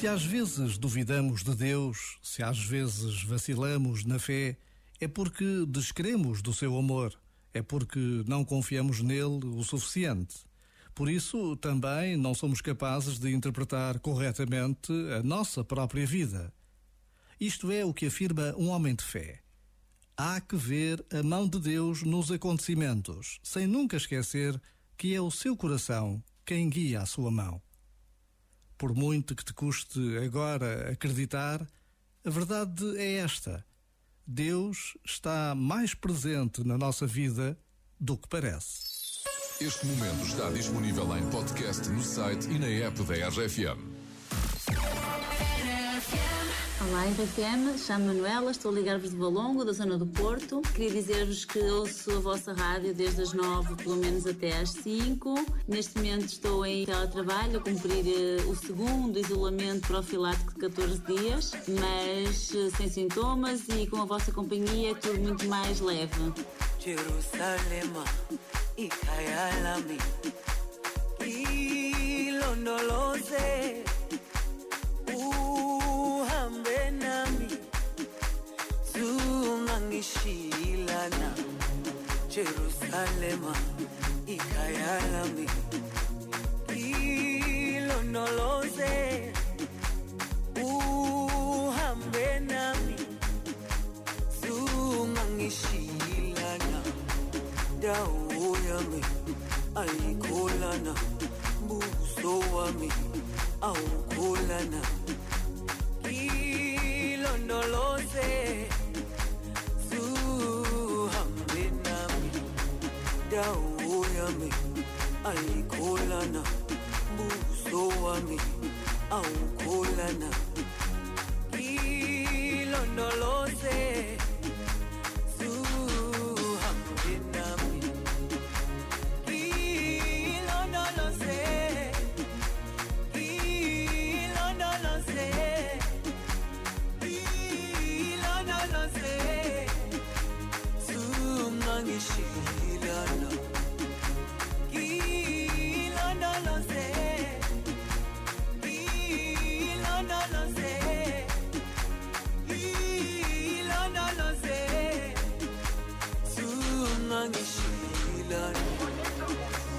Se às vezes duvidamos de Deus, se às vezes vacilamos na fé, é porque descremos do seu amor, é porque não confiamos nele o suficiente. Por isso, também não somos capazes de interpretar corretamente a nossa própria vida. Isto é o que afirma um homem de fé. Há que ver a mão de Deus nos acontecimentos, sem nunca esquecer que é o seu coração quem guia a sua mão. Por muito que te custe agora acreditar, a verdade é esta: Deus está mais presente na nossa vida do que parece. Este momento está disponível em podcast no site e na app da RFM. Olá, RFM, chamo Manuela, estou a ligar-vos de Valongo, da zona do Porto. Queria dizer-vos que ouço a vossa rádio desde as nove, pelo menos até às cinco. Neste momento estou em teletrabalho a cumprir uh, o segundo isolamento profilático de 14 dias, mas uh, sem sintomas e com a vossa companhia é tudo muito mais leve. Jerusalém, ilondoloze ngishilana Jerusalema ikhaya lami ilondoloze uhambe nami. Sungangishilana dawo yami ayikholana buso wami awukholana dawo yami ayikholana buso wami awukholana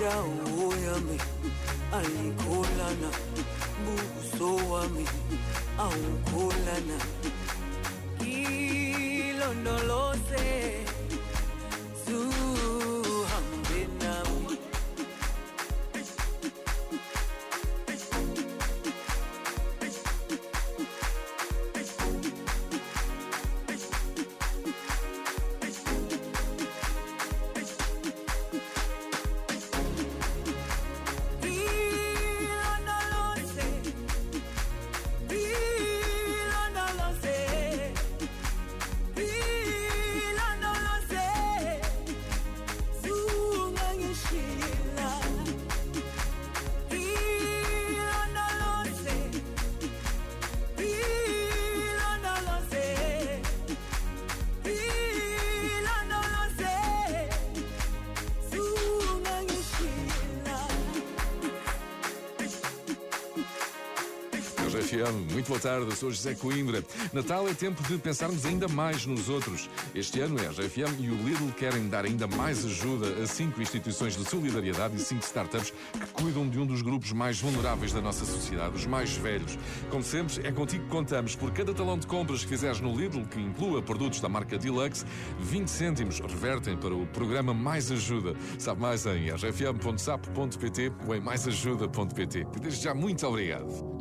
dawo yami ayikholana buso wami awukholana ilondoloze RFM. Muito boa tarde, sou José Coimbra. Natal é tempo de pensarmos ainda mais nos outros. Este ano, a RFM e o Lidl querem dar ainda mais ajuda a cinco instituições de solidariedade e cinco startups que cuidam de um dos grupos mais vulneráveis da nossa sociedade, os mais velhos. Como sempre, é contigo que contamos. Por cada talão de compras que fizeres no Lidl, que inclua produtos da marca Deluxe, 20 cêntimos revertem para o programa Mais Ajuda. Sabe mais em rfm.sap.pt ou em maisajuda.pt. Desde já, muito obrigado.